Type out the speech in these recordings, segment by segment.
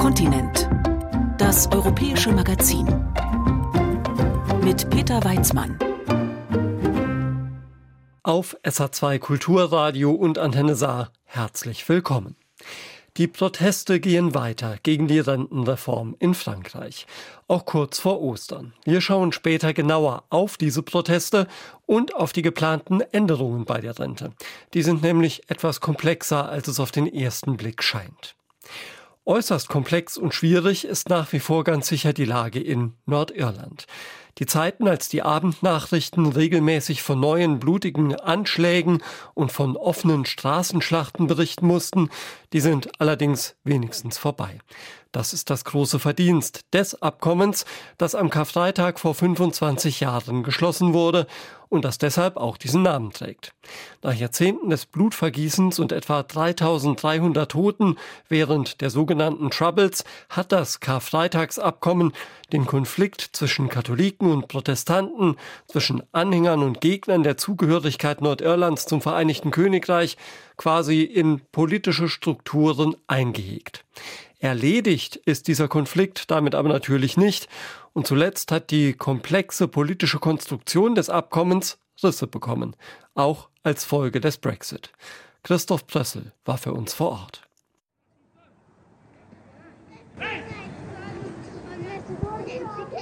Kontinent. Das europäische Magazin. Mit Peter Weizmann. Auf SA2 Kulturradio und Antenne Saar herzlich willkommen. Die Proteste gehen weiter gegen die Rentenreform in Frankreich, auch kurz vor Ostern. Wir schauen später genauer auf diese Proteste und auf die geplanten Änderungen bei der Rente. Die sind nämlich etwas komplexer, als es auf den ersten Blick scheint. Äußerst komplex und schwierig ist nach wie vor ganz sicher die Lage in Nordirland. Die Zeiten, als die Abendnachrichten regelmäßig von neuen blutigen Anschlägen und von offenen Straßenschlachten berichten mussten, die sind allerdings wenigstens vorbei. Das ist das große Verdienst des Abkommens, das am Karfreitag vor 25 Jahren geschlossen wurde und das deshalb auch diesen Namen trägt. Nach Jahrzehnten des Blutvergießens und etwa 3300 Toten während der sogenannten Troubles hat das Karfreitagsabkommen den Konflikt zwischen Katholiken und Protestanten, zwischen Anhängern und Gegnern der Zugehörigkeit Nordirlands zum Vereinigten Königreich quasi in politische Strukturen eingehegt. Erledigt ist dieser Konflikt damit aber natürlich nicht. Und zuletzt hat die komplexe politische Konstruktion des Abkommens Risse bekommen, auch als Folge des Brexit. Christoph Prössel war für uns vor Ort.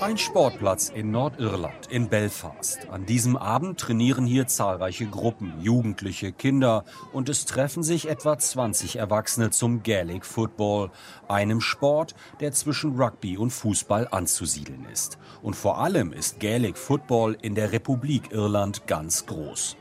Ein Sportplatz in Nordirland, in Belfast. An diesem Abend trainieren hier zahlreiche Gruppen, Jugendliche, Kinder und es treffen sich etwa 20 Erwachsene zum Gaelic Football, einem Sport, der zwischen Rugby und Fußball anzusiedeln ist. Und vor allem ist Gaelic Football in der Republik Irland ganz groß.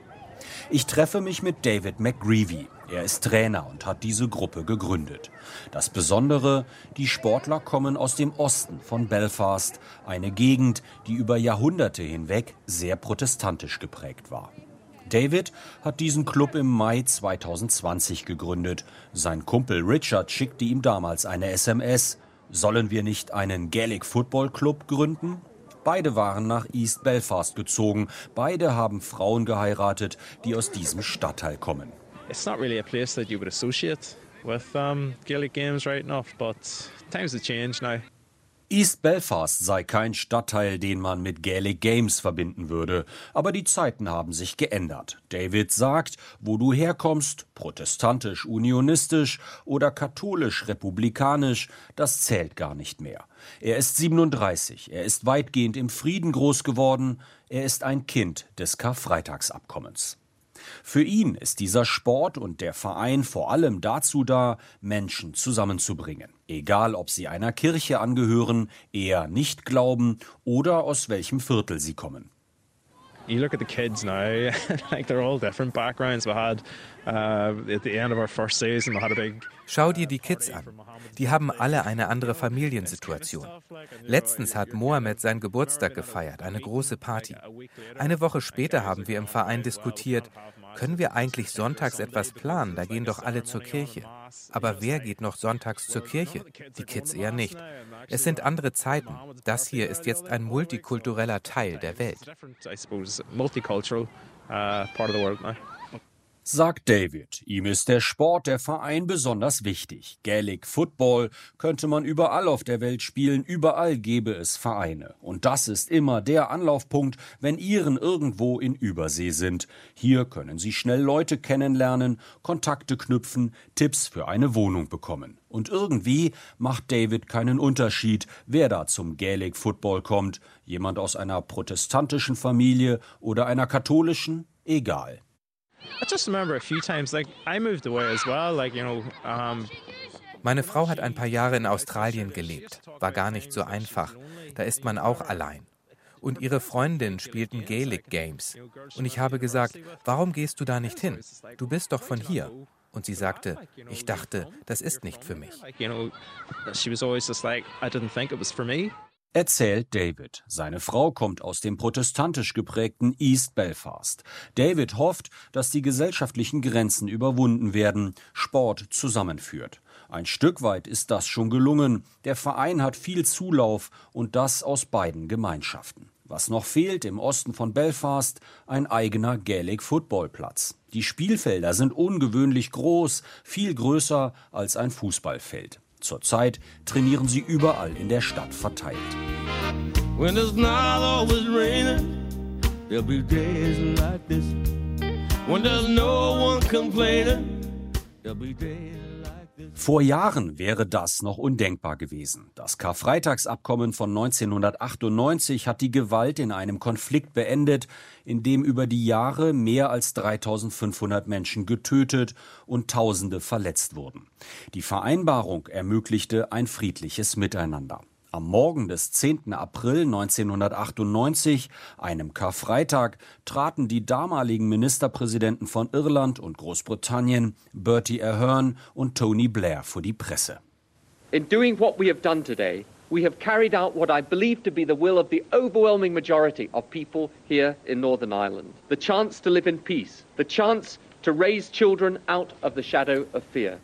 Ich treffe mich mit David McGreevy. Er ist Trainer und hat diese Gruppe gegründet. Das Besondere, die Sportler kommen aus dem Osten von Belfast, eine Gegend, die über Jahrhunderte hinweg sehr protestantisch geprägt war. David hat diesen Club im Mai 2020 gegründet. Sein Kumpel Richard schickte ihm damals eine SMS. Sollen wir nicht einen Gaelic Football Club gründen? Beide waren nach East Belfast gezogen. Beide haben Frauen geheiratet, die aus diesem Stadtteil kommen. It's not really a place that you would associate with um, Gaelic games right now, but times have changed now. East Belfast sei kein Stadtteil, den man mit Gaelic Games verbinden würde, aber die Zeiten haben sich geändert. David sagt, wo du herkommst, protestantisch, unionistisch oder katholisch, republikanisch, das zählt gar nicht mehr. Er ist 37, er ist weitgehend im Frieden groß geworden, er ist ein Kind des Karfreitagsabkommens. Für ihn ist dieser Sport und der Verein vor allem dazu da, Menschen zusammenzubringen. Egal, ob sie einer Kirche angehören, eher nicht glauben oder aus welchem Viertel sie kommen. You look at the kids now, like they're all different backgrounds. We had uh, at the end of our first season, we had a big Schau dir die Kids an. Die haben alle eine andere Familiensituation. Letztens hat Mohammed seinen Geburtstag gefeiert, eine große Party. Eine Woche später haben wir im Verein diskutiert, können wir eigentlich sonntags etwas planen? Da gehen doch alle zur Kirche. Aber wer geht noch sonntags zur Kirche? Die Kids eher nicht. Es sind andere Zeiten. Das hier ist jetzt ein multikultureller Teil der Welt sagt David. Ihm ist der Sport, der Verein besonders wichtig. Gaelic Football könnte man überall auf der Welt spielen, überall gäbe es Vereine. Und das ist immer der Anlaufpunkt, wenn Iren irgendwo in Übersee sind. Hier können Sie schnell Leute kennenlernen, Kontakte knüpfen, Tipps für eine Wohnung bekommen. Und irgendwie macht David keinen Unterschied, wer da zum Gaelic Football kommt. Jemand aus einer protestantischen Familie oder einer katholischen? Egal. Meine Frau hat ein paar Jahre in Australien gelebt. War gar nicht so einfach. Da ist man auch allein. Und ihre Freundinnen spielten Gaelic Games. Und ich habe gesagt, warum gehst du da nicht hin? Du bist doch von hier. Und sie sagte, ich dachte, das ist nicht für mich erzählt David. Seine Frau kommt aus dem protestantisch geprägten East Belfast. David hofft, dass die gesellschaftlichen Grenzen überwunden werden, Sport zusammenführt. Ein Stück weit ist das schon gelungen. Der Verein hat viel Zulauf und das aus beiden Gemeinschaften. Was noch fehlt im Osten von Belfast, ein eigener Gaelic Footballplatz. Die Spielfelder sind ungewöhnlich groß, viel größer als ein Fußballfeld. Zurzeit trainieren sie überall in der Stadt verteilt. When there's no one complaining, there'll be days vor Jahren wäre das noch undenkbar gewesen. Das Karfreitagsabkommen von 1998 hat die Gewalt in einem Konflikt beendet, in dem über die Jahre mehr als 3500 Menschen getötet und Tausende verletzt wurden. Die Vereinbarung ermöglichte ein friedliches Miteinander. Am Morgen des 10. April 1998, einem Karfreitag, traten die damaligen Ministerpräsidenten von Irland und Großbritannien, Bertie Ahern und Tony Blair, vor die Presse. In doing what we have done today, we have carried out what I believe to be the will of the overwhelming majority of people here in Northern Ireland. The chance to live in peace, the chance to raise children out of the shadow of fear.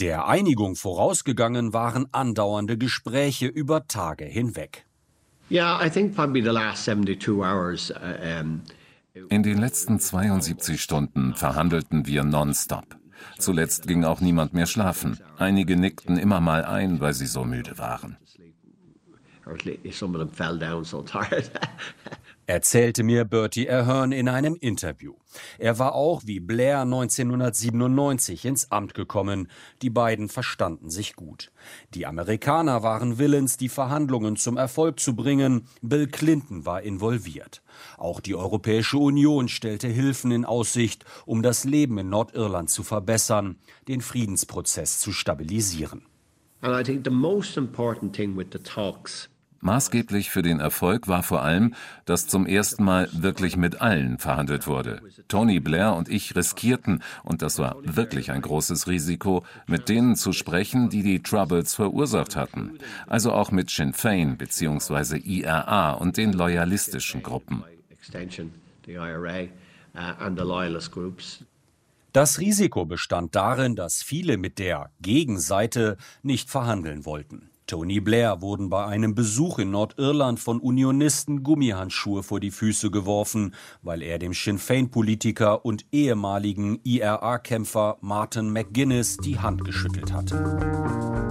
Der Einigung vorausgegangen waren andauernde Gespräche über Tage hinweg. Uh, In den letzten 72 Stunden verhandelten wir nonstop. Zuletzt ging auch niemand mehr schlafen. Einige nickten immer mal ein, weil sie so müde waren. erzählte mir Bertie Ahern in einem Interview. Er war auch wie Blair 1997 ins Amt gekommen. Die beiden verstanden sich gut. Die Amerikaner waren willens, die Verhandlungen zum Erfolg zu bringen. Bill Clinton war involviert. Auch die Europäische Union stellte Hilfen in Aussicht, um das Leben in Nordirland zu verbessern, den Friedensprozess zu stabilisieren. And I think the most important thing with the talks Maßgeblich für den Erfolg war vor allem, dass zum ersten Mal wirklich mit allen verhandelt wurde. Tony Blair und ich riskierten, und das war wirklich ein großes Risiko, mit denen zu sprechen, die die Troubles verursacht hatten. Also auch mit Sinn Fein bzw. IRA und den loyalistischen Gruppen. Das Risiko bestand darin, dass viele mit der Gegenseite nicht verhandeln wollten. Tony Blair wurden bei einem Besuch in Nordirland von Unionisten Gummihandschuhe vor die Füße geworfen, weil er dem Sinn Féin-Politiker und ehemaligen IRA-Kämpfer Martin McGuinness die Hand geschüttelt hatte.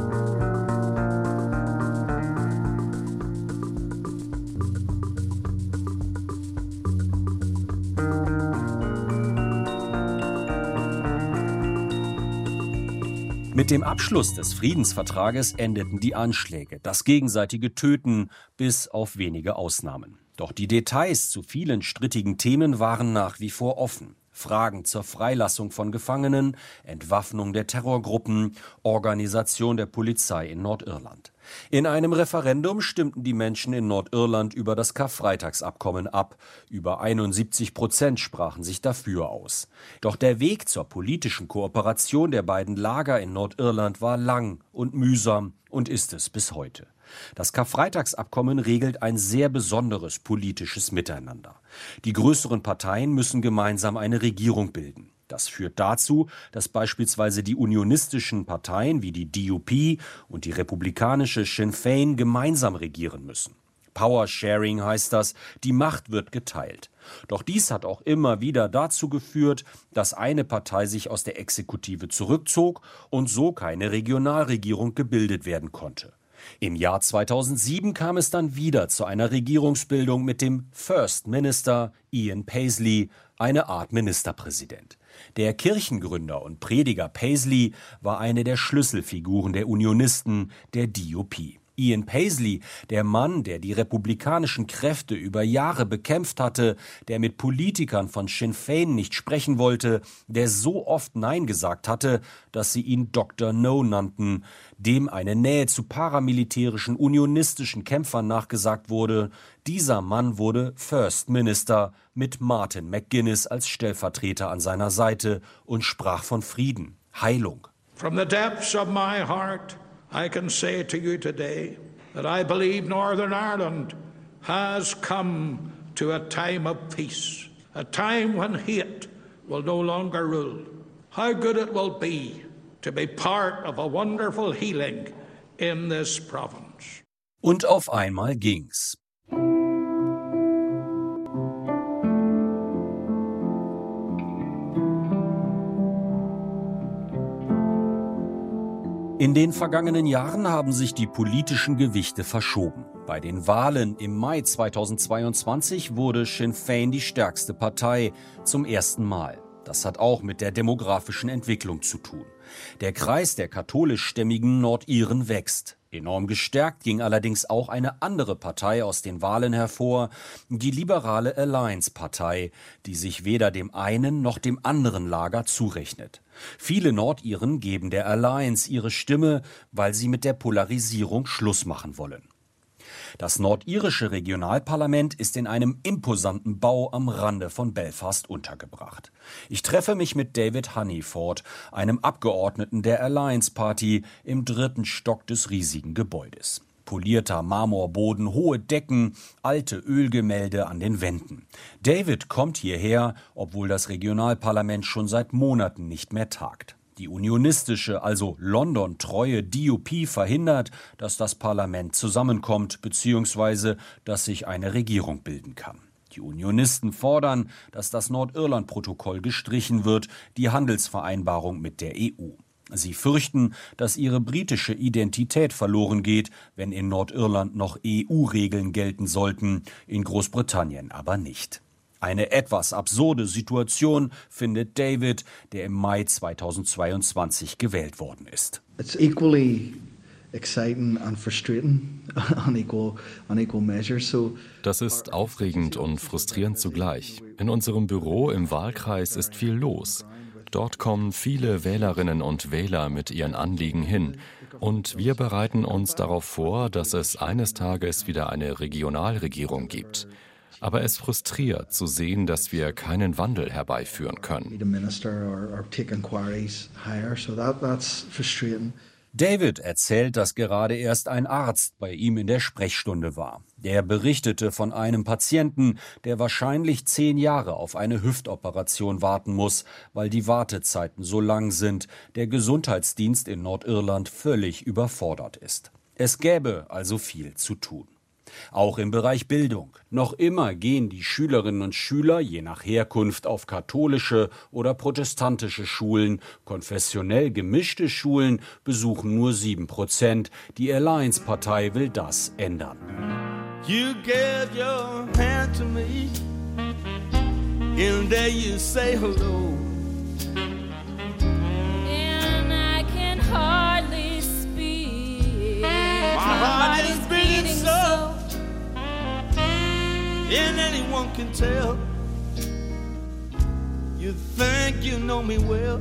Mit dem Abschluss des Friedensvertrages endeten die Anschläge, das gegenseitige Töten, bis auf wenige Ausnahmen. Doch die Details zu vielen strittigen Themen waren nach wie vor offen. Fragen zur Freilassung von Gefangenen, Entwaffnung der Terrorgruppen, Organisation der Polizei in Nordirland. In einem Referendum stimmten die Menschen in Nordirland über das Karfreitagsabkommen ab. Über 71 Prozent sprachen sich dafür aus. Doch der Weg zur politischen Kooperation der beiden Lager in Nordirland war lang und mühsam und ist es bis heute. Das Karfreitagsabkommen regelt ein sehr besonderes politisches Miteinander. Die größeren Parteien müssen gemeinsam eine Regierung bilden. Das führt dazu, dass beispielsweise die unionistischen Parteien wie die DUP und die republikanische Sinn Fein gemeinsam regieren müssen. Power Sharing heißt das, die Macht wird geteilt. Doch dies hat auch immer wieder dazu geführt, dass eine Partei sich aus der Exekutive zurückzog und so keine Regionalregierung gebildet werden konnte. Im Jahr 2007 kam es dann wieder zu einer Regierungsbildung mit dem First Minister Ian Paisley, eine Art Ministerpräsident. Der Kirchengründer und Prediger Paisley war eine der Schlüsselfiguren der Unionisten, der DUP. Ian Paisley, der Mann, der die republikanischen Kräfte über Jahre bekämpft hatte, der mit Politikern von Sinn Fein nicht sprechen wollte, der so oft Nein gesagt hatte, dass sie ihn Dr. No nannten, dem eine Nähe zu paramilitärischen unionistischen Kämpfern nachgesagt wurde, dieser Mann wurde First Minister mit Martin McGuinness als Stellvertreter an seiner Seite und sprach von Frieden, Heilung. From the depths of my heart I can say to you today that I believe Northern Ireland has come to a time of peace, a time when hate will no longer rule. How good it will be to be part of a wonderful healing in this province. Und auf einmal ging's. In den vergangenen Jahren haben sich die politischen Gewichte verschoben. Bei den Wahlen im Mai 2022 wurde Sinn Fein die stärkste Partei zum ersten Mal. Das hat auch mit der demografischen Entwicklung zu tun. Der Kreis der katholischstämmigen Nordiren wächst. Enorm gestärkt ging allerdings auch eine andere Partei aus den Wahlen hervor, die liberale Alliance-Partei, die sich weder dem einen noch dem anderen Lager zurechnet. Viele Nordiren geben der Alliance ihre Stimme, weil sie mit der Polarisierung Schluss machen wollen. Das nordirische Regionalparlament ist in einem imposanten Bau am Rande von Belfast untergebracht. Ich treffe mich mit David Honeyford, einem Abgeordneten der Alliance Party, im dritten Stock des riesigen Gebäudes polierter Marmorboden, hohe Decken, alte Ölgemälde an den Wänden. David kommt hierher, obwohl das Regionalparlament schon seit Monaten nicht mehr tagt. Die unionistische, also London-treue DUP verhindert, dass das Parlament zusammenkommt bzw. dass sich eine Regierung bilden kann. Die Unionisten fordern, dass das Nordirland-Protokoll gestrichen wird, die Handelsvereinbarung mit der EU. Sie fürchten, dass ihre britische Identität verloren geht, wenn in Nordirland noch EU-Regeln gelten sollten, in Großbritannien aber nicht. Eine etwas absurde Situation findet David, der im Mai 2022 gewählt worden ist. It's equally das ist aufregend und frustrierend zugleich. In unserem Büro im Wahlkreis ist viel los. Dort kommen viele Wählerinnen und Wähler mit ihren Anliegen hin. Und wir bereiten uns darauf vor, dass es eines Tages wieder eine Regionalregierung gibt. Aber es frustriert zu sehen, dass wir keinen Wandel herbeiführen können. David erzählt, dass gerade erst ein Arzt bei ihm in der Sprechstunde war. Der berichtete von einem Patienten, der wahrscheinlich zehn Jahre auf eine Hüftoperation warten muss, weil die Wartezeiten so lang sind, der Gesundheitsdienst in Nordirland völlig überfordert ist. Es gäbe also viel zu tun. Auch im Bereich Bildung. Noch immer gehen die Schülerinnen und Schüler je nach Herkunft auf katholische oder protestantische Schulen. Konfessionell gemischte Schulen besuchen nur sieben Prozent. Die Alliance-Partei will das ändern. You gave your hand to me, and there you say hello. And I can hardly speak. My heart and anyone can tell. You think you know me well.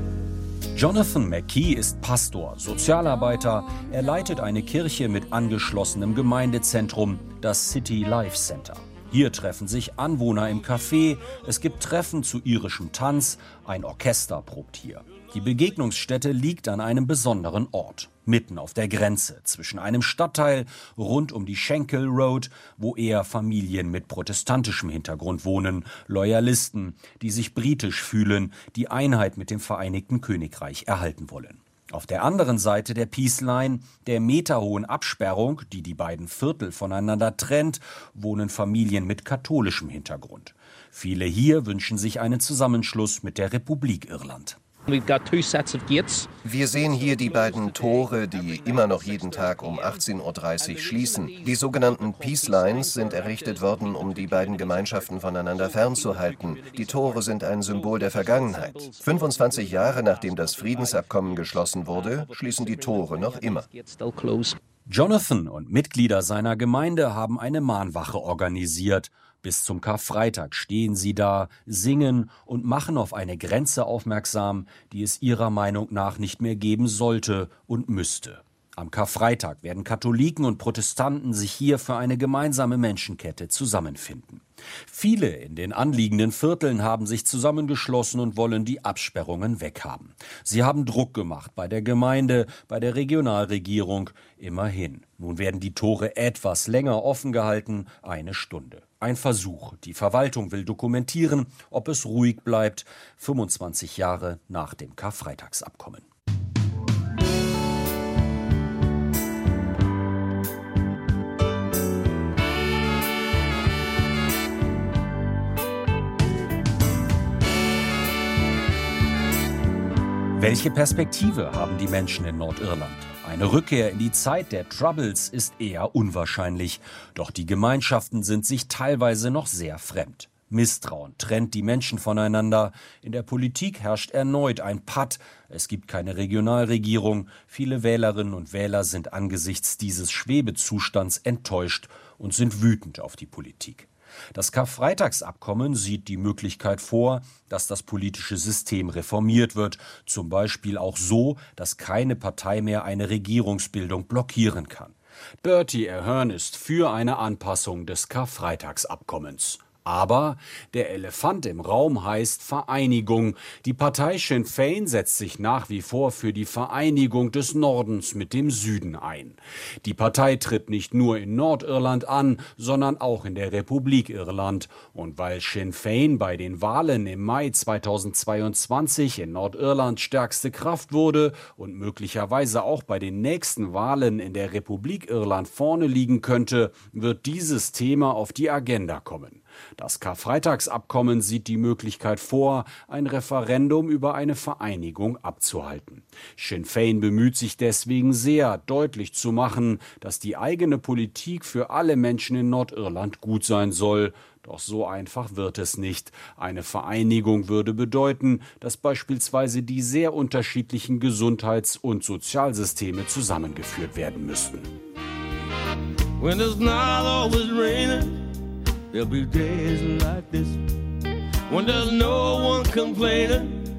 Jonathan McKee ist Pastor, Sozialarbeiter. Er leitet eine Kirche mit angeschlossenem Gemeindezentrum, das City Life Center. Hier treffen sich Anwohner im Café, es gibt Treffen zu irischem Tanz, ein Orchester probt hier. Die Begegnungsstätte liegt an einem besonderen Ort, mitten auf der Grenze zwischen einem Stadtteil rund um die Schenkel Road, wo eher Familien mit protestantischem Hintergrund wohnen, Loyalisten, die sich britisch fühlen, die Einheit mit dem Vereinigten Königreich erhalten wollen. Auf der anderen Seite der Peace Line, der meterhohen Absperrung, die die beiden Viertel voneinander trennt, wohnen Familien mit katholischem Hintergrund. Viele hier wünschen sich einen Zusammenschluss mit der Republik Irland. Wir sehen hier die beiden Tore, die immer noch jeden Tag um 18.30 Uhr schließen. Die sogenannten Peace Lines sind errichtet worden, um die beiden Gemeinschaften voneinander fernzuhalten. Die Tore sind ein Symbol der Vergangenheit. 25 Jahre nachdem das Friedensabkommen geschlossen wurde, schließen die Tore noch immer. Jonathan und Mitglieder seiner Gemeinde haben eine Mahnwache organisiert bis zum Karfreitag stehen sie da, singen und machen auf eine Grenze aufmerksam, die es ihrer Meinung nach nicht mehr geben sollte und müsste. Am Karfreitag werden Katholiken und Protestanten sich hier für eine gemeinsame Menschenkette zusammenfinden. Viele in den anliegenden Vierteln haben sich zusammengeschlossen und wollen die Absperrungen weghaben. Sie haben Druck gemacht bei der Gemeinde, bei der Regionalregierung, immerhin. Nun werden die Tore etwas länger offen gehalten, eine Stunde. Ein Versuch. Die Verwaltung will dokumentieren, ob es ruhig bleibt, 25 Jahre nach dem Karfreitagsabkommen. Welche Perspektive haben die Menschen in Nordirland? Eine Rückkehr in die Zeit der Troubles ist eher unwahrscheinlich, doch die Gemeinschaften sind sich teilweise noch sehr fremd. Misstrauen trennt die Menschen voneinander. In der Politik herrscht erneut ein Patt. Es gibt keine Regionalregierung. Viele Wählerinnen und Wähler sind angesichts dieses Schwebezustands enttäuscht und sind wütend auf die Politik. Das Karfreitagsabkommen sieht die Möglichkeit vor, dass das politische System reformiert wird, zum Beispiel auch so, dass keine Partei mehr eine Regierungsbildung blockieren kann. Bertie Ahern ist für eine Anpassung des Karfreitagsabkommens. Aber der Elefant im Raum heißt Vereinigung. Die Partei Sinn Fein setzt sich nach wie vor für die Vereinigung des Nordens mit dem Süden ein. Die Partei tritt nicht nur in Nordirland an, sondern auch in der Republik Irland. Und weil Sinn Fein bei den Wahlen im Mai 2022 in Nordirland stärkste Kraft wurde und möglicherweise auch bei den nächsten Wahlen in der Republik Irland vorne liegen könnte, wird dieses Thema auf die Agenda kommen. Das Karfreitagsabkommen sieht die Möglichkeit vor, ein Referendum über eine Vereinigung abzuhalten. Sinn Fein bemüht sich deswegen sehr, deutlich zu machen, dass die eigene Politik für alle Menschen in Nordirland gut sein soll. Doch so einfach wird es nicht. Eine Vereinigung würde bedeuten, dass beispielsweise die sehr unterschiedlichen Gesundheits- und Sozialsysteme zusammengeführt werden müssten. When it's not always raining.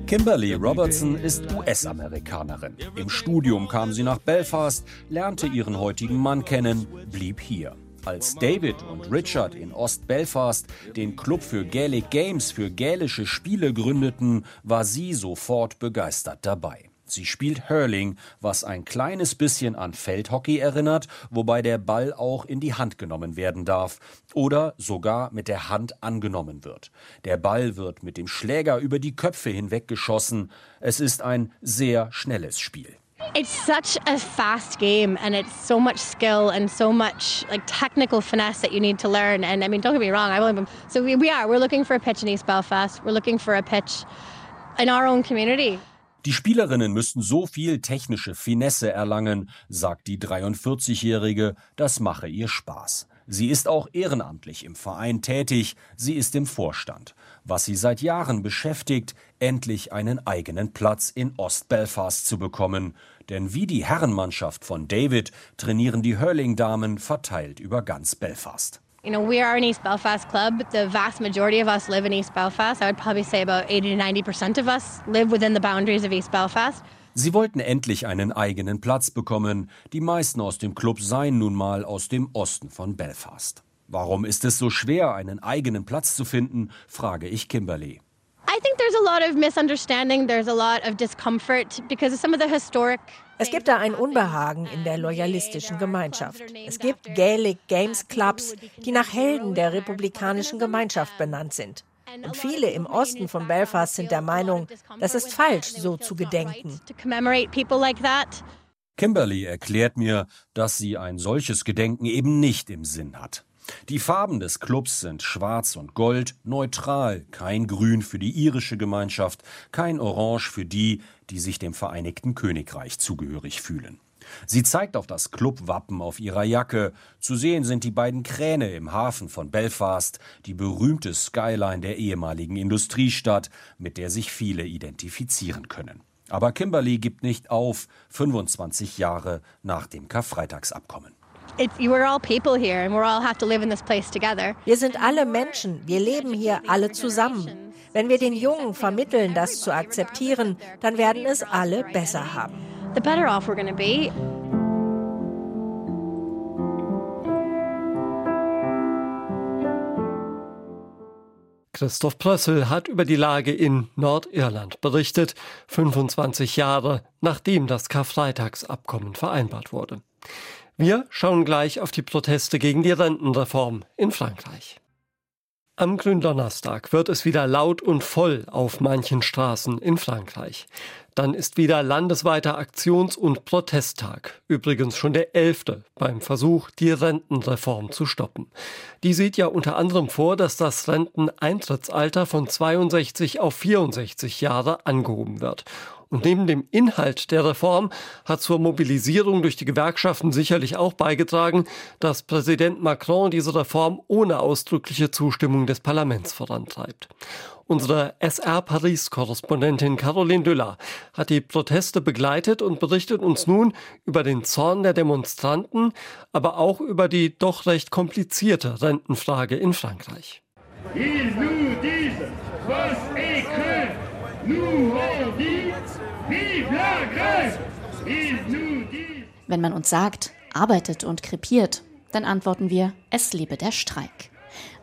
Kimberly Robertson ist US-Amerikanerin. Im Studium kam sie nach Belfast, lernte ihren heutigen Mann kennen, blieb hier. Als David und Richard in Ost-Belfast den Club für Gaelic Games für gälische Spiele gründeten, war sie sofort begeistert dabei. Sie spielt Hurling, was ein kleines bisschen an Feldhockey erinnert, wobei der Ball auch in die Hand genommen werden darf oder sogar mit der Hand angenommen wird. Der Ball wird mit dem Schläger über die Köpfe hinweg geschossen. Es ist ein sehr schnelles Spiel. It's such a fast game and it's so much skill and so much like technical finesse that you need to learn. And I mean, don't get me wrong, I will. So we, we are. We're looking for a pitch in East Belfast. We're looking for a pitch in our own community. Die Spielerinnen müssten so viel technische Finesse erlangen, sagt die 43-Jährige, das mache ihr Spaß. Sie ist auch ehrenamtlich im Verein tätig, sie ist im Vorstand. Was sie seit Jahren beschäftigt, endlich einen eigenen Platz in Ost-Belfast zu bekommen. Denn wie die Herrenmannschaft von David trainieren die Hurling-Damen verteilt über ganz Belfast. You know, we are an East Belfast club. The vast majority of us live in East Belfast. I would probably say about 80 to 90 percent of us live within the boundaries of East Belfast. Sie wollten endlich einen eigenen Platz bekommen. Die meisten aus dem Club seien nun mal aus dem Osten von Belfast. Warum ist es so schwer, einen eigenen Platz zu finden, frage ich Kimberly. I think there's a lot of misunderstanding, there's a lot of discomfort because of some of the historic es gibt da ein Unbehagen in der loyalistischen Gemeinschaft. Es gibt Gaelic Games Clubs, die nach Helden der republikanischen Gemeinschaft benannt sind. Und viele im Osten von Belfast sind der Meinung, das ist falsch, so zu gedenken. Kimberly erklärt mir, dass sie ein solches Gedenken eben nicht im Sinn hat. Die Farben des Clubs sind schwarz und gold, neutral, kein Grün für die irische Gemeinschaft, kein Orange für die, die sich dem Vereinigten Königreich zugehörig fühlen. Sie zeigt auf das Clubwappen auf ihrer Jacke. Zu sehen sind die beiden Kräne im Hafen von Belfast, die berühmte Skyline der ehemaligen Industriestadt, mit der sich viele identifizieren können. Aber Kimberly gibt nicht auf, 25 Jahre nach dem Karfreitagsabkommen. Wir sind alle Menschen, wir leben hier alle zusammen. Wenn wir den Jungen vermitteln, das zu akzeptieren, dann werden es alle besser haben. The better off we're going be. Christoph Prössel hat über die Lage in Nordirland berichtet, 25 Jahre nachdem das Karfreitagsabkommen vereinbart wurde. Wir schauen gleich auf die Proteste gegen die Rentenreform in Frankreich. Am Gründonnerstag wird es wieder laut und voll auf manchen Straßen in Frankreich. Dann ist wieder landesweiter Aktions- und Protesttag. Übrigens schon der elfte beim Versuch, die Rentenreform zu stoppen. Die sieht ja unter anderem vor, dass das Renteneintrittsalter von 62 auf 64 Jahre angehoben wird Und neben dem Inhalt der Reform hat zur Mobilisierung durch die Gewerkschaften sicherlich auch beigetragen, dass Präsident Macron diese Reform ohne ausdrückliche Zustimmung des Parlaments vorantreibt. Unsere SR Paris-Korrespondentin Caroline Düller hat die Proteste begleitet und berichtet uns nun über den Zorn der Demonstranten, aber auch über die doch recht komplizierte Rentenfrage in Frankreich. Ils nous disent, et crève. Nous Wenn man uns sagt, arbeitet und krepiert, dann antworten wir, es lebe der Streik.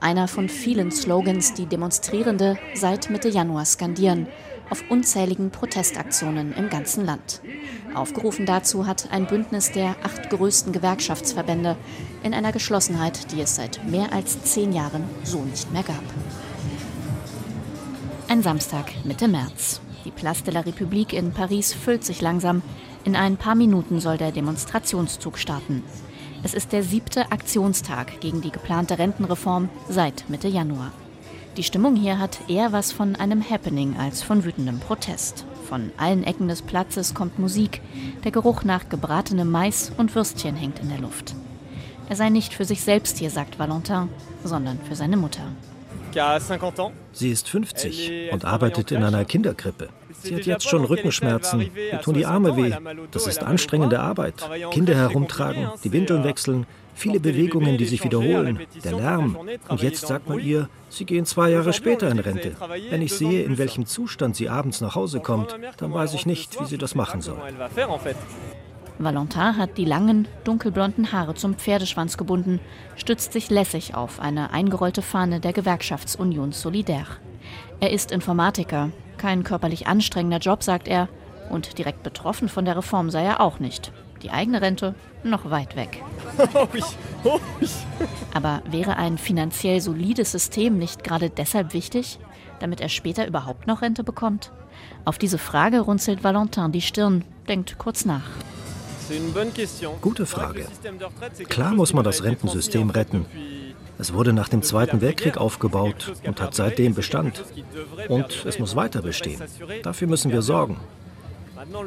Einer von vielen Slogans, die Demonstrierende seit Mitte Januar skandieren, auf unzähligen Protestaktionen im ganzen Land. Aufgerufen dazu hat ein Bündnis der acht größten Gewerkschaftsverbände in einer Geschlossenheit, die es seit mehr als zehn Jahren so nicht mehr gab. Ein Samstag Mitte März. Die Place de la République in Paris füllt sich langsam. In ein paar Minuten soll der Demonstrationszug starten. Es ist der siebte Aktionstag gegen die geplante Rentenreform seit Mitte Januar. Die Stimmung hier hat eher was von einem Happening als von wütendem Protest. Von allen Ecken des Platzes kommt Musik. Der Geruch nach gebratenem Mais und Würstchen hängt in der Luft. Er sei nicht für sich selbst hier, sagt Valentin, sondern für seine Mutter. Sie ist 50 und arbeitet in einer Kinderkrippe. Sie hat jetzt schon Rückenschmerzen, ihr tun die Arme weh. Das ist anstrengende Arbeit. Kinder herumtragen, die Windeln wechseln, viele Bewegungen, die sich wiederholen, der Lärm. Und jetzt sagt man ihr, sie gehen zwei Jahre später in Rente. Wenn ich sehe, in welchem Zustand sie abends nach Hause kommt, dann weiß ich nicht, wie sie das machen soll. Valentin hat die langen, dunkelblonden Haare zum Pferdeschwanz gebunden, stützt sich lässig auf eine eingerollte Fahne der Gewerkschaftsunion Solidaire. Er ist Informatiker, kein körperlich anstrengender Job, sagt er, und direkt betroffen von der Reform sei er auch nicht. Die eigene Rente noch weit weg. Aber wäre ein finanziell solides System nicht gerade deshalb wichtig, damit er später überhaupt noch Rente bekommt? Auf diese Frage runzelt Valentin die Stirn, denkt kurz nach. Gute Frage. Klar muss man das Rentensystem retten. Es wurde nach dem Zweiten Weltkrieg aufgebaut und hat seitdem Bestand. Und es muss weiter bestehen. Dafür müssen wir sorgen.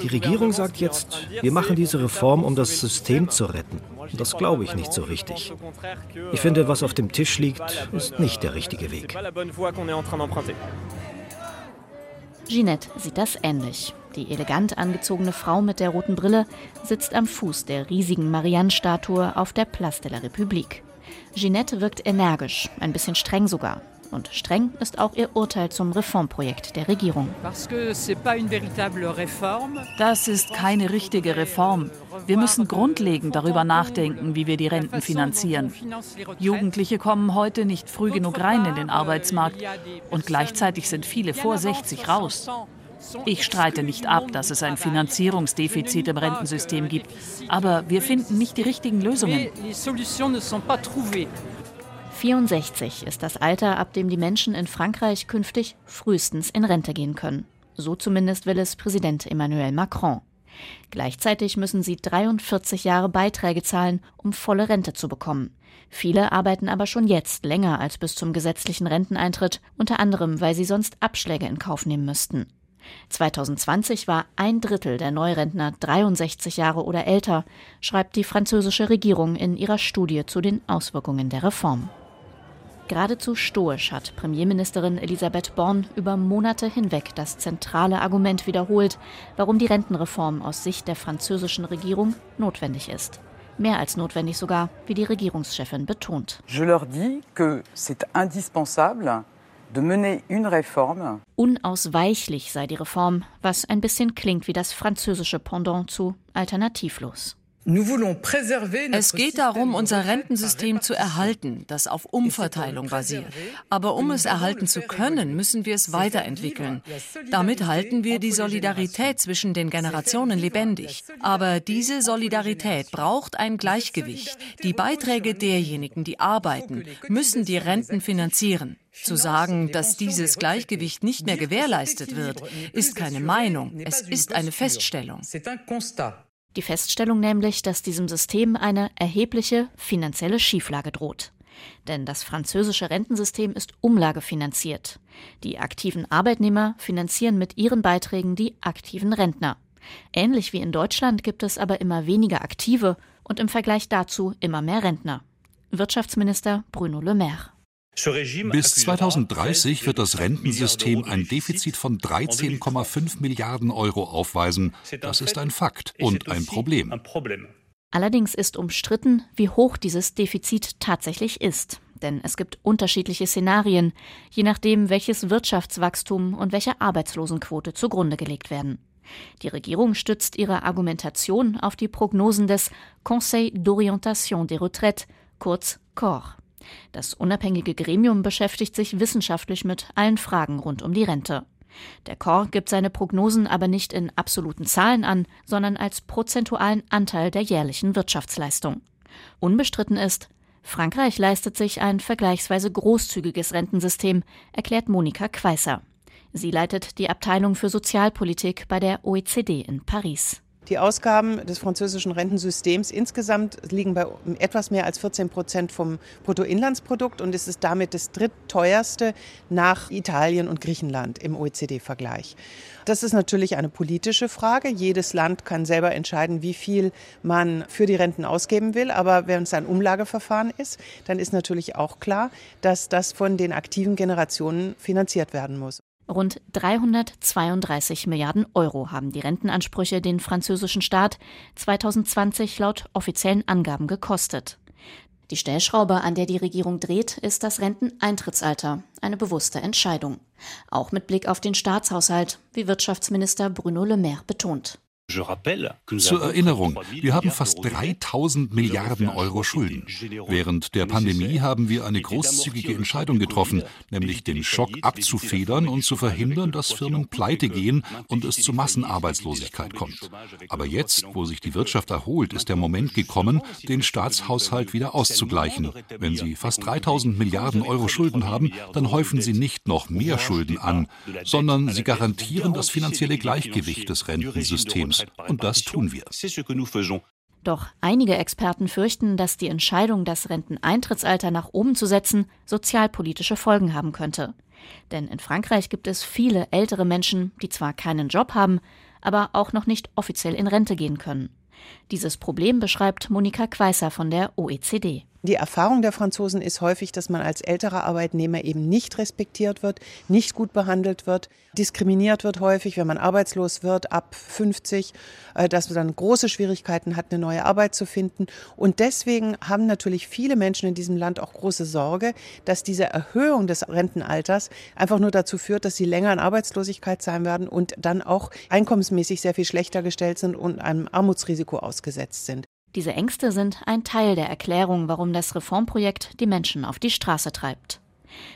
Die Regierung sagt jetzt, wir machen diese Reform, um das System zu retten. Das glaube ich nicht so richtig. Ich finde, was auf dem Tisch liegt, ist nicht der richtige Weg. Ginette sieht das ähnlich. Die elegant angezogene Frau mit der roten Brille sitzt am Fuß der riesigen Marianne-Statue auf der Place de la République. Ginette wirkt energisch, ein bisschen streng sogar. Und streng ist auch ihr Urteil zum Reformprojekt der Regierung. Das ist keine richtige Reform. Wir müssen grundlegend darüber nachdenken, wie wir die Renten finanzieren. Jugendliche kommen heute nicht früh genug rein in den Arbeitsmarkt und gleichzeitig sind viele vor 60 raus. Ich streite nicht ab, dass es ein Finanzierungsdefizit im Rentensystem gibt, aber wir finden nicht die richtigen Lösungen. 64 ist das Alter, ab dem die Menschen in Frankreich künftig frühestens in Rente gehen können. So zumindest will es Präsident Emmanuel Macron. Gleichzeitig müssen sie 43 Jahre Beiträge zahlen, um volle Rente zu bekommen. Viele arbeiten aber schon jetzt länger als bis zum gesetzlichen Renteneintritt, unter anderem, weil sie sonst Abschläge in Kauf nehmen müssten. 2020 war ein Drittel der Neurentner 63 Jahre oder älter, schreibt die französische Regierung in ihrer Studie zu den Auswirkungen der Reform. Geradezu stoisch hat Premierministerin Elisabeth Born über Monate hinweg das zentrale Argument wiederholt, warum die Rentenreform aus Sicht der französischen Regierung notwendig ist. Mehr als notwendig sogar, wie die Regierungschefin betont. Je leur dis que c'est indispensable de mener une réforme. Unausweichlich sei die Reform, was ein bisschen klingt wie das französische Pendant zu alternativlos. Es geht darum, unser Rentensystem zu erhalten, das auf Umverteilung basiert. Aber um es erhalten zu können, müssen wir es weiterentwickeln. Damit halten wir die Solidarität zwischen den Generationen lebendig. Aber diese Solidarität braucht ein Gleichgewicht. Die Beiträge derjenigen, die arbeiten, müssen die Renten finanzieren. Zu sagen, dass dieses Gleichgewicht nicht mehr gewährleistet wird, ist keine Meinung, es ist eine Feststellung. Die Feststellung nämlich, dass diesem System eine erhebliche finanzielle Schieflage droht. Denn das französische Rentensystem ist umlagefinanziert. Die aktiven Arbeitnehmer finanzieren mit ihren Beiträgen die aktiven Rentner. Ähnlich wie in Deutschland gibt es aber immer weniger Aktive und im Vergleich dazu immer mehr Rentner. Wirtschaftsminister Bruno Le Maire. Bis 2030 wird das Rentensystem ein Defizit von 13,5 Milliarden Euro aufweisen. Das ist ein Fakt und ein Problem. Allerdings ist umstritten, wie hoch dieses Defizit tatsächlich ist. Denn es gibt unterschiedliche Szenarien, je nachdem, welches Wirtschaftswachstum und welche Arbeitslosenquote zugrunde gelegt werden. Die Regierung stützt ihre Argumentation auf die Prognosen des Conseil d'orientation des retraites, kurz COR. Das unabhängige Gremium beschäftigt sich wissenschaftlich mit allen Fragen rund um die Rente. Der COR gibt seine Prognosen aber nicht in absoluten Zahlen an, sondern als prozentualen Anteil der jährlichen Wirtschaftsleistung. Unbestritten ist, Frankreich leistet sich ein vergleichsweise großzügiges Rentensystem, erklärt Monika Queißer. Sie leitet die Abteilung für Sozialpolitik bei der OECD in Paris. Die Ausgaben des französischen Rentensystems insgesamt liegen bei etwas mehr als 14 Prozent vom Bruttoinlandsprodukt und es ist damit das drittteuerste nach Italien und Griechenland im OECD-Vergleich. Das ist natürlich eine politische Frage. Jedes Land kann selber entscheiden, wie viel man für die Renten ausgeben will. Aber wenn es ein Umlageverfahren ist, dann ist natürlich auch klar, dass das von den aktiven Generationen finanziert werden muss. Rund 332 Milliarden Euro haben die Rentenansprüche den französischen Staat 2020 laut offiziellen Angaben gekostet. Die Stellschraube, an der die Regierung dreht, ist das Renteneintrittsalter, eine bewusste Entscheidung. Auch mit Blick auf den Staatshaushalt, wie Wirtschaftsminister Bruno Le Maire betont. Zur Erinnerung, wir haben fast 3000 Milliarden Euro Schulden. Während der Pandemie haben wir eine großzügige Entscheidung getroffen, nämlich den Schock abzufedern und zu verhindern, dass Firmen pleite gehen und es zu Massenarbeitslosigkeit kommt. Aber jetzt, wo sich die Wirtschaft erholt, ist der Moment gekommen, den Staatshaushalt wieder auszugleichen. Wenn Sie fast 3000 Milliarden Euro Schulden haben, dann häufen Sie nicht noch mehr Schulden an, sondern Sie garantieren das finanzielle Gleichgewicht des Rentensystems. Und das tun wir. Doch einige Experten fürchten, dass die Entscheidung, das Renteneintrittsalter nach oben zu setzen, sozialpolitische Folgen haben könnte. Denn in Frankreich gibt es viele ältere Menschen, die zwar keinen Job haben, aber auch noch nicht offiziell in Rente gehen können. Dieses Problem beschreibt Monika Queißer von der OECD. Die Erfahrung der Franzosen ist häufig, dass man als älterer Arbeitnehmer eben nicht respektiert wird, nicht gut behandelt wird, diskriminiert wird häufig, wenn man arbeitslos wird ab 50, äh, dass man dann große Schwierigkeiten hat, eine neue Arbeit zu finden. Und deswegen haben natürlich viele Menschen in diesem Land auch große Sorge, dass diese Erhöhung des Rentenalters einfach nur dazu führt, dass sie länger in Arbeitslosigkeit sein werden und dann auch einkommensmäßig sehr viel schlechter gestellt sind und einem Armutsrisiko ausgesetzt sind. Diese Ängste sind ein Teil der Erklärung, warum das Reformprojekt die Menschen auf die Straße treibt.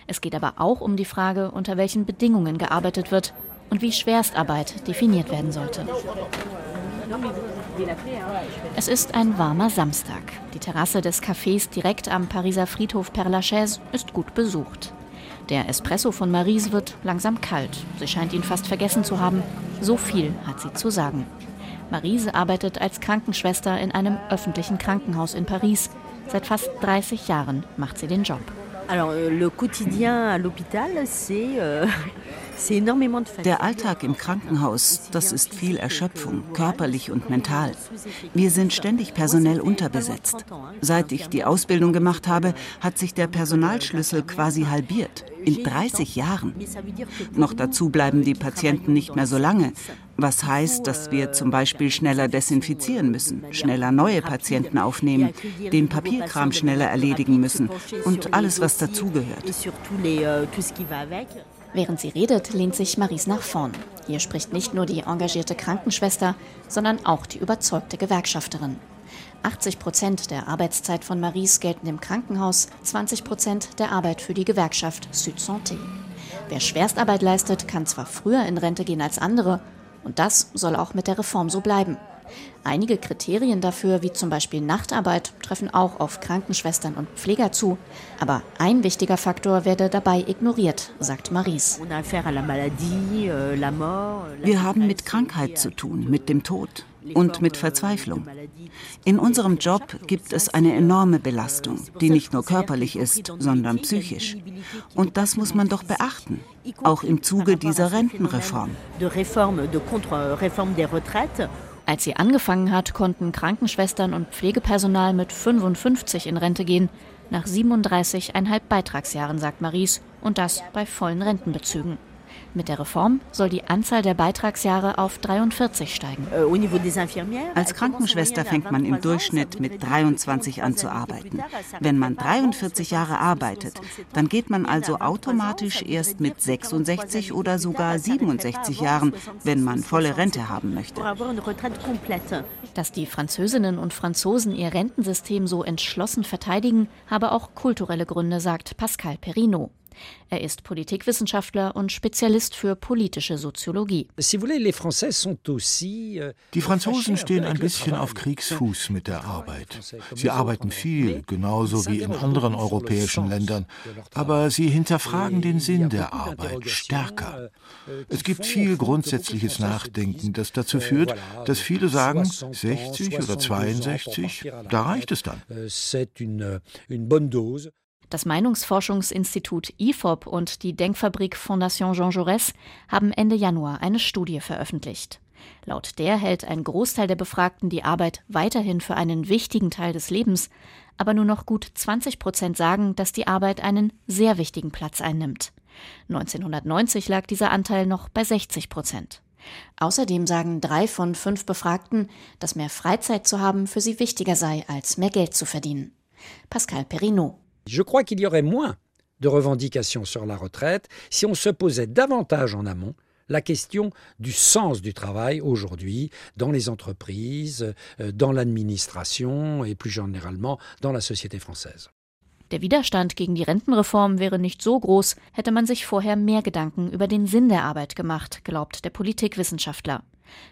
Es geht aber auch um die Frage, unter welchen Bedingungen gearbeitet wird und wie Schwerstarbeit definiert werden sollte. Es ist ein warmer Samstag. Die Terrasse des Cafés direkt am Pariser Friedhof Père Lachaise ist gut besucht. Der Espresso von Marise wird langsam kalt. Sie scheint ihn fast vergessen zu haben. So viel hat sie zu sagen. Marise arbeitet als Krankenschwester in einem öffentlichen Krankenhaus in Paris. Seit fast 30 Jahren macht sie den Job. Alors, euh, le quotidien à l'hôpital, c'est euh, der Alltag im Krankenhaus, das ist viel Erschöpfung, körperlich und mental. Wir sind ständig personell unterbesetzt. Seit ich die Ausbildung gemacht habe, hat sich der Personalschlüssel quasi halbiert. In 30 Jahren. Noch dazu bleiben die Patienten nicht mehr so lange. Was heißt, dass wir zum Beispiel schneller desinfizieren müssen, schneller neue Patienten aufnehmen, den Papierkram schneller erledigen müssen und alles, was dazugehört. Während sie redet, lehnt sich Maries nach vorn. Hier spricht nicht nur die engagierte Krankenschwester, sondern auch die überzeugte Gewerkschafterin. 80 Prozent der Arbeitszeit von Maries gelten im Krankenhaus, 20 Prozent der Arbeit für die Gewerkschaft Süd Santé. Wer Schwerstarbeit leistet, kann zwar früher in Rente gehen als andere, und das soll auch mit der Reform so bleiben. Einige Kriterien dafür, wie zum Beispiel Nachtarbeit, treffen auch auf Krankenschwestern und Pfleger zu. Aber ein wichtiger Faktor werde dabei ignoriert, sagt Maries. Wir haben mit Krankheit zu tun, mit dem Tod. und mit Verzweiflung. In unserem Job gibt es eine enorme Belastung, die nicht nur körperlich ist, sondern psychisch. Und das muss man doch beachten, auch im Zuge dieser Rentenreform. Als sie angefangen hat, konnten Krankenschwestern und Pflegepersonal mit 55 in Rente gehen, nach 37,5 Beitragsjahren, sagt Maries, und das bei vollen Rentenbezügen. Mit der Reform soll die Anzahl der Beitragsjahre auf 43 steigen. Als Krankenschwester fängt man im Durchschnitt mit 23 an zu arbeiten. Wenn man 43 Jahre arbeitet, dann geht man also automatisch erst mit 66 oder sogar 67 Jahren, wenn man volle Rente haben möchte. Dass die Französinnen und Franzosen ihr Rentensystem so entschlossen verteidigen, habe auch kulturelle Gründe, sagt Pascal Perrino. Er ist Politikwissenschaftler und Spezialist für politische Soziologie. Euh, Die Franzosen stehen ein bisschen auf Kriegsfuß mit der Arbeit. Sie arbeiten viel, genauso wie in anderen europäischen Ländern, aber sie hinterfragen den Sinn der Arbeit stärker. Es gibt viel grundsätzliches Nachdenken, das dazu führt, dass viele sagen, 60 oder 62, da reicht es dann. Das Meinungsforschungsinstitut IFOP und die Denkfabrik Fondation Jean Jaurès haben Ende Januar eine Studie veröffentlicht. Laut der hält ein Großteil der Befragten die Arbeit weiterhin für einen wichtigen Teil des Lebens, aber nur noch gut 20 Prozent sagen, dass die Arbeit einen sehr wichtigen Platz einnimmt. 1990 lag dieser Anteil noch bei 60 Prozent. Außerdem sagen drei von fünf Befragten, dass mehr Freizeit zu haben für sie wichtiger sei, als mehr Geld zu verdienen. Pascal Perrineau Je crois qu'il y aurait moins de revendications sur la retraite si on se posait davantage en amont la question du sens du travail aujourd'hui dans les entreprises, euh, dans l'administration et plus généralement dans la société française. Der Widerstand gegen die Rentenreform wäre nicht so groß, hätte man sich vorher mehr Gedanken über den Sinn der Arbeit gemacht, glaubt der Politikwissenschaftler.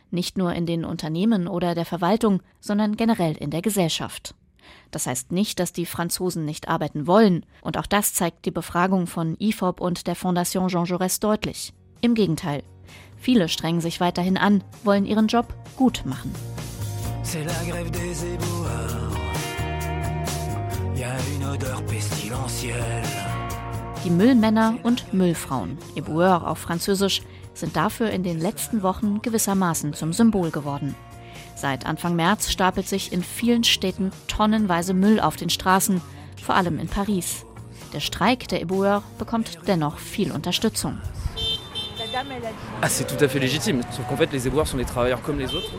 Nicht nur in den Unternehmen oder der Verwaltung, sondern generell in der Gesellschaft. Das heißt nicht, dass die Franzosen nicht arbeiten wollen, und auch das zeigt die Befragung von IFOP und der Fondation Jean Jaurès deutlich. Im Gegenteil. Viele strengen sich weiterhin an, wollen ihren Job gut machen. Die Müllmänner und Müllfrauen, Éboueurs auf Französisch, sind dafür in den letzten Wochen gewissermaßen zum Symbol geworden. Seit Anfang März stapelt sich in vielen Städten tonnenweise Müll auf den Straßen, vor allem in Paris. Der Streik der Éboueurs bekommt dennoch viel Unterstützung.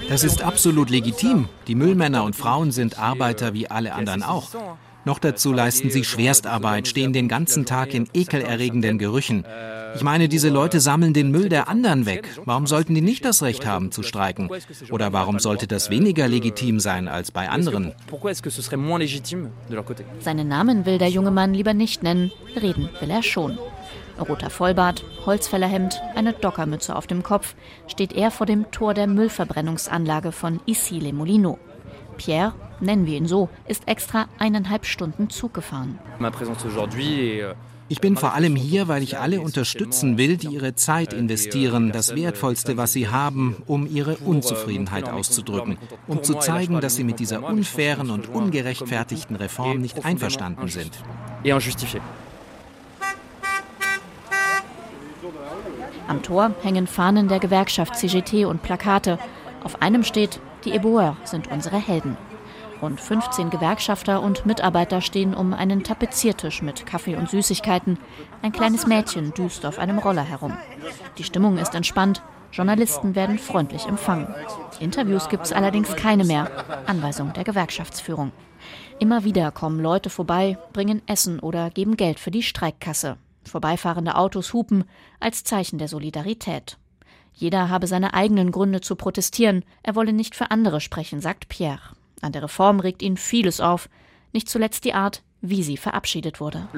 Das ist absolut legitim. Die Müllmänner und Frauen sind Arbeiter wie alle anderen auch. Noch dazu leisten sie Schwerstarbeit, stehen den ganzen Tag in ekelerregenden Gerüchen. Ich meine, diese Leute sammeln den Müll der anderen weg. Warum sollten die nicht das Recht haben zu streiken? Oder warum sollte das weniger legitim sein als bei anderen? Seinen Namen will der junge Mann lieber nicht nennen, reden will er schon. Roter Vollbart, Holzfällerhemd, eine Dockermütze auf dem Kopf, steht er vor dem Tor der Müllverbrennungsanlage von Issy-les-Moulineaux. Pierre, nennen wir ihn so, ist extra eineinhalb Stunden Zug gefahren. Ich bin vor allem hier, weil ich alle unterstützen will, die ihre Zeit investieren, das Wertvollste, was sie haben, um ihre Unzufriedenheit auszudrücken, um zu zeigen, dass sie mit dieser unfairen und ungerechtfertigten Reform nicht einverstanden sind. Am Tor hängen Fahnen der Gewerkschaft CGT und Plakate. Auf einem steht, die Éboueurs sind unsere Helden. Rund 15 Gewerkschafter und Mitarbeiter stehen um einen Tapeziertisch mit Kaffee und Süßigkeiten. Ein kleines Mädchen düst auf einem Roller herum. Die Stimmung ist entspannt. Journalisten werden freundlich empfangen. Interviews gibt es allerdings keine mehr. Anweisung der Gewerkschaftsführung. Immer wieder kommen Leute vorbei, bringen Essen oder geben Geld für die Streikkasse. Vorbeifahrende Autos hupen als Zeichen der Solidarität. Jeder habe seine eigenen Gründe zu protestieren. Er wolle nicht für andere sprechen, sagt Pierre. An der Reform regt ihn vieles auf, nicht zuletzt die Art, wie sie verabschiedet wurde.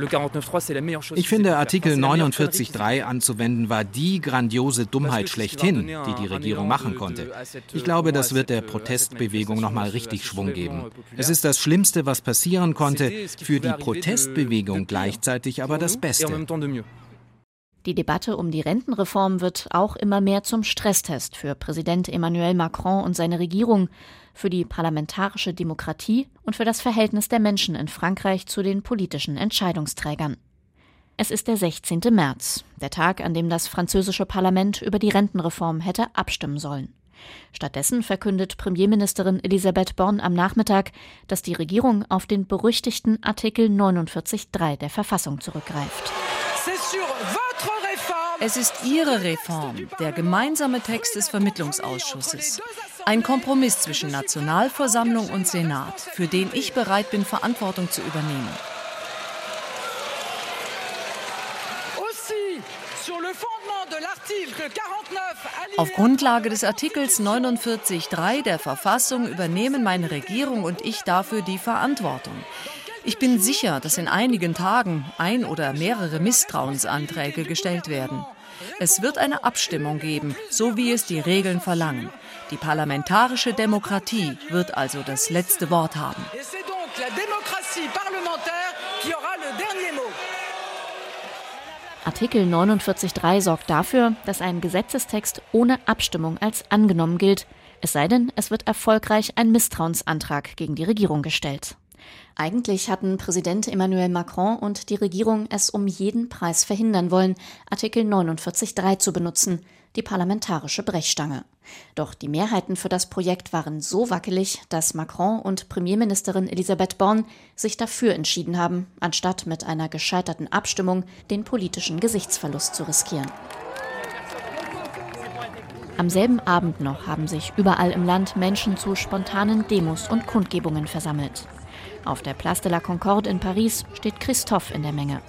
Ich finde, Artikel 49.3 anzuwenden war die grandiose Dummheit schlechthin, die die Regierung machen konnte. Ich glaube, das wird der Protestbewegung nochmal richtig Schwung geben. Es ist das Schlimmste, was passieren konnte, für die Protestbewegung gleichzeitig aber das Beste. Die Debatte um die Rentenreform wird auch immer mehr zum Stresstest für Präsident Emmanuel Macron und seine Regierung, für die parlamentarische Demokratie und für das Verhältnis der Menschen in Frankreich zu den politischen Entscheidungsträgern. Es ist der 16. März, der Tag, an dem das französische Parlament über die Rentenreform hätte abstimmen sollen. Stattdessen verkündet Premierministerin Elisabeth Born am Nachmittag, dass die Regierung auf den berüchtigten Artikel 49.3 der Verfassung zurückgreift. Es ist Ihre Reform, der gemeinsame Text des Vermittlungsausschusses. Ein Kompromiss zwischen Nationalversammlung und Senat, für den ich bereit bin, Verantwortung zu übernehmen. Auf Grundlage des Artikels 49.3 der Verfassung übernehmen meine Regierung und ich dafür die Verantwortung. Ich bin sicher, dass in einigen Tagen ein oder mehrere Misstrauensanträge gestellt werden. Es wird eine Abstimmung geben, so wie es die Regeln verlangen. Die parlamentarische Demokratie wird also das letzte Wort haben. Artikel 49.3 sorgt dafür, dass ein Gesetzestext ohne Abstimmung als angenommen gilt, es sei denn, es wird erfolgreich ein Misstrauensantrag gegen die Regierung gestellt. Eigentlich hatten Präsident Emmanuel Macron und die Regierung es um jeden Preis verhindern wollen, Artikel 49.3 zu benutzen, die parlamentarische Brechstange. Doch die Mehrheiten für das Projekt waren so wackelig, dass Macron und Premierministerin Elisabeth Born sich dafür entschieden haben, anstatt mit einer gescheiterten Abstimmung den politischen Gesichtsverlust zu riskieren. Am selben Abend noch haben sich überall im Land Menschen zu spontanen Demos und Kundgebungen versammelt. Auf der Place de la Concorde in Paris steht Christophe in der Menge.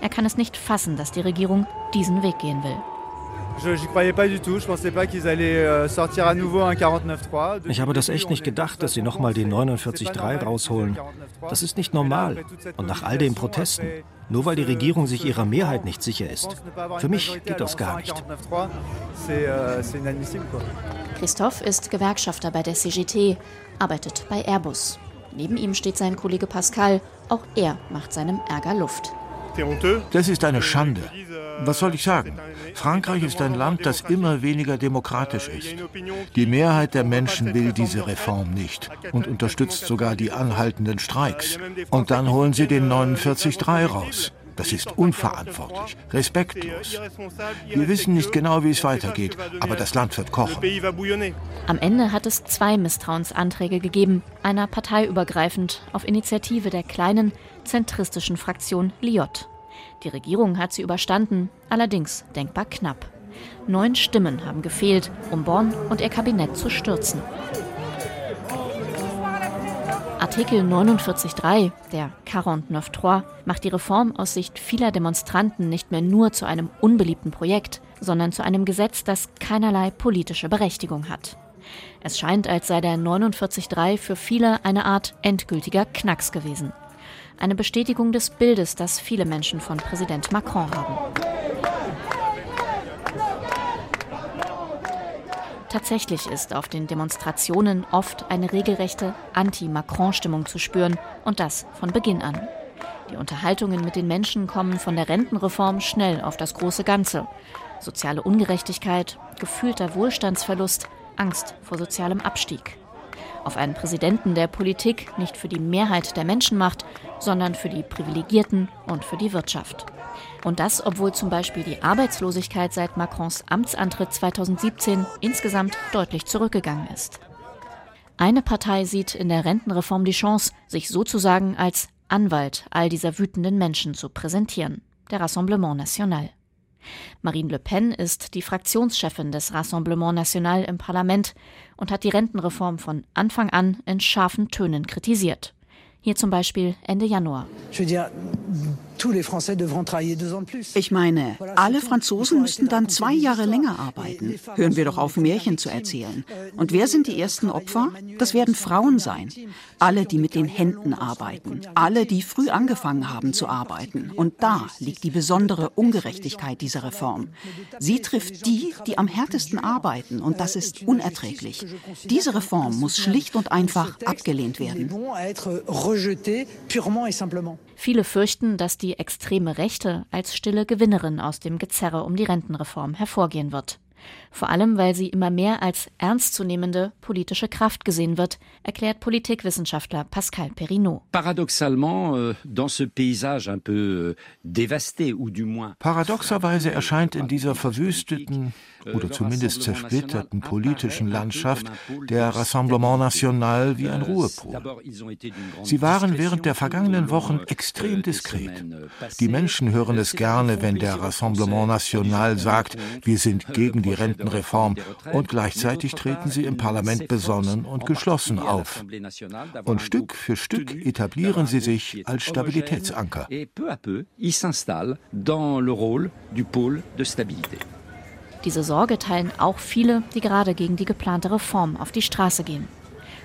Er kann es nicht fassen, dass die Regierung diesen Weg gehen will. Euh, ich habe das echt nicht gedacht, dass sie nochmal den 49.3 rausholen. Das ist nicht normal. Und nach all den Protesten, nur weil die Regierung sich ihrer Mehrheit nicht sicher ist. Für mich geht das gar nicht. Euh, Christophe ist Gewerkschafter bei der CGT, arbeitet bei Airbus. Neben ihm steht sein Kollege Pascal. Auch er macht seinem Ärger Luft. Das ist eine Schande. Was soll ich sagen? Frankreich ist ein Land, das immer weniger demokratisch ist. Die Mehrheit der Menschen will diese Reform nicht und unterstützt sogar die anhaltenden Streiks. Und dann holen sie den 49.3 raus. Das ist unverantwortlich, respektlos. Wir wissen nicht genau, wie es weitergeht, aber das Land wird kochen. Am Ende hat es zwei Misstrauensanträge gegeben, einer parteiübergreifend auf Initiative der kleinen, zentristischen Fraktion Liot. Die Regierung hat sie überstanden, allerdings denkbar knapp. Neun Stimmen haben gefehlt, um Born und ihr Kabinett zu stürzen. Artikel 49.3, der 49.3, macht die Reform aus Sicht vieler Demonstranten nicht mehr nur zu einem unbeliebten Projekt, sondern zu einem Gesetz, das keinerlei politische Berechtigung hat. Es scheint, als sei der 49.3 für viele eine Art endgültiger Knacks gewesen. Eine Bestätigung des Bildes, das viele Menschen von Präsident Macron haben. Tatsächlich ist auf den Demonstrationen oft eine regelrechte Anti-Macron-Stimmung zu spüren und das von Beginn an. Die Unterhaltungen mit den Menschen kommen von der Rentenreform schnell auf das große Ganze. Soziale Ungerechtigkeit, gefühlter Wohlstandsverlust, Angst vor sozialem Abstieg. Auf einen Präsidenten, der Politik nicht für die Mehrheit der Menschen macht, sondern für die Privilegierten und für die Wirtschaft. Und das, obwohl zum Beispiel die Arbeitslosigkeit seit Macrons Amtsantritt 2017 insgesamt deutlich zurückgegangen ist. Eine Partei sieht in der Rentenreform die Chance, sich sozusagen als Anwalt all dieser wütenden Menschen zu präsentieren, der Rassemblement National. Marine Le Pen ist die Fraktionschefin des Rassemblement National im Parlament und hat die Rentenreform von Anfang an in scharfen Tönen kritisiert. Hier zum Beispiel Ende Januar. Ich meine, alle Franzosen müssten dann zwei Jahre länger arbeiten. Hören wir doch auf, Märchen zu erzählen. Und wer sind die ersten Opfer? Das werden Frauen sein. Alle, die mit den Händen arbeiten. Alle, die früh angefangen haben zu arbeiten. Und da liegt die besondere Ungerechtigkeit dieser Reform. Sie trifft die, die am härtesten arbeiten. Und das ist unerträglich. Diese Reform muss schlicht und einfach abgelehnt werden. Viele fürchten, dass die die extreme Rechte als stille Gewinnerin aus dem Gezerre um die Rentenreform hervorgehen wird. Vor allem, weil sie immer mehr als ernstzunehmende politische Kraft gesehen wird, erklärt Politikwissenschaftler Pascal Perrineau. Euh, euh, Paradoxerweise erscheint in dieser verwüsteten oder zumindest zersplitterten politischen Landschaft der Rassemblement National wie ein Ruhepol. Sie waren während der vergangenen Wochen extrem diskret. Die Menschen hören es gerne, wenn der Rassemblement National sagt, wir sind gegen die Rentenreform und gleichzeitig treten sie im Parlament besonnen und geschlossen auf. Und Stück für Stück etablieren sie sich als Stabilitätsanker. Diese Sorge teilen auch viele, die gerade gegen die geplante Reform auf die Straße gehen.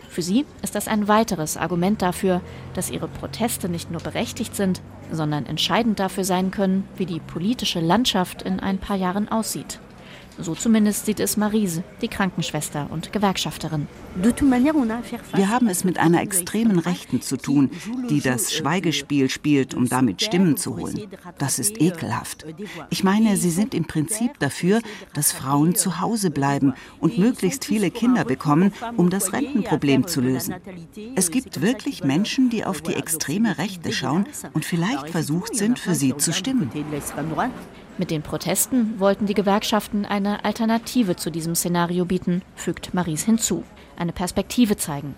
Für sie ist das ein weiteres Argument dafür, dass ihre Proteste nicht nur berechtigt sind, sondern entscheidend dafür sein können, wie die politische Landschaft in ein paar Jahren aussieht. So zumindest sieht es Marise, die Krankenschwester und Gewerkschafterin. Wir haben es mit einer extremen Rechten zu tun, die das Schweigespiel spielt, um damit Stimmen zu holen. Das ist ekelhaft. Ich meine, sie sind im Prinzip dafür, dass Frauen zu Hause bleiben und möglichst viele Kinder bekommen, um das Rentenproblem zu lösen. Es gibt wirklich Menschen, die auf die extreme Rechte schauen und vielleicht versucht sind, für sie zu stimmen. Mit den Protesten wollten die Gewerkschaften eine Alternative zu diesem Szenario bieten, fügt Maries hinzu, eine Perspektive zeigen.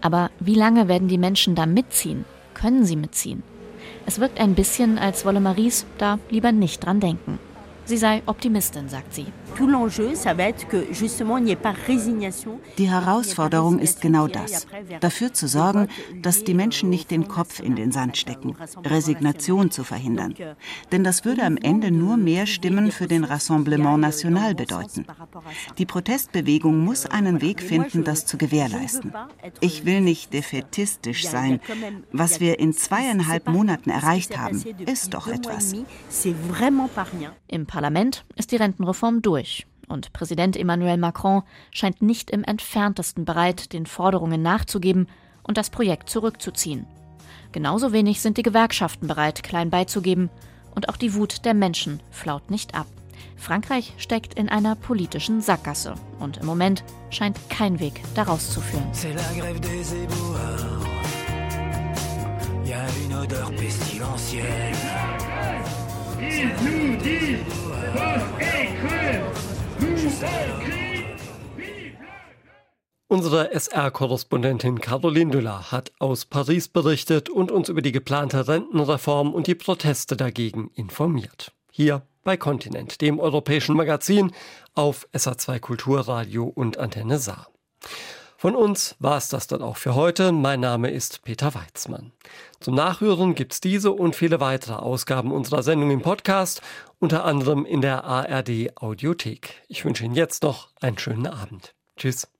Aber wie lange werden die Menschen da mitziehen? Können sie mitziehen? Es wirkt ein bisschen, als wolle Maries da lieber nicht dran denken. Sie sei Optimistin, sagt sie. Die Herausforderung ist genau das. Dafür zu sorgen, dass die Menschen nicht den Kopf in den Sand stecken, Resignation zu verhindern. Denn das würde am Ende nur mehr Stimmen für den Rassemblement National bedeuten. Die Protestbewegung muss einen Weg finden, das zu gewährleisten. Ich will nicht defetistisch sein. Was wir in zweieinhalb Monaten erreicht haben, ist doch etwas. Im Parlament ist die Rentenreform durch durch. Und Präsident Emmanuel Macron scheint nicht im entferntesten bereit, den Forderungen nachzugeben und das Projekt zurückzuziehen. Genauso wenig sind die Gewerkschaften bereit, klein beizugeben. Und auch die Wut der Menschen flaut nicht ab. Frankreich steckt in einer politischen Sackgasse und im Moment scheint kein Weg daraus zu führen. Unsere SR-Korrespondentin Caroline Düller hat aus Paris berichtet und uns über die geplante Rentenreform und die Proteste dagegen informiert. Hier bei Kontinent, dem europäischen Magazin auf SA2 Kulturradio und Antenne Saar. Von uns war es das dann auch für heute. Mein Name ist Peter Weizmann. Zum Nachhören gibt's diese und viele weitere Ausgaben unserer Sendung im Podcast, unter anderem in der ARD Audiothek. Ich wünsche Ihnen jetzt noch einen schönen Abend. Tschüss.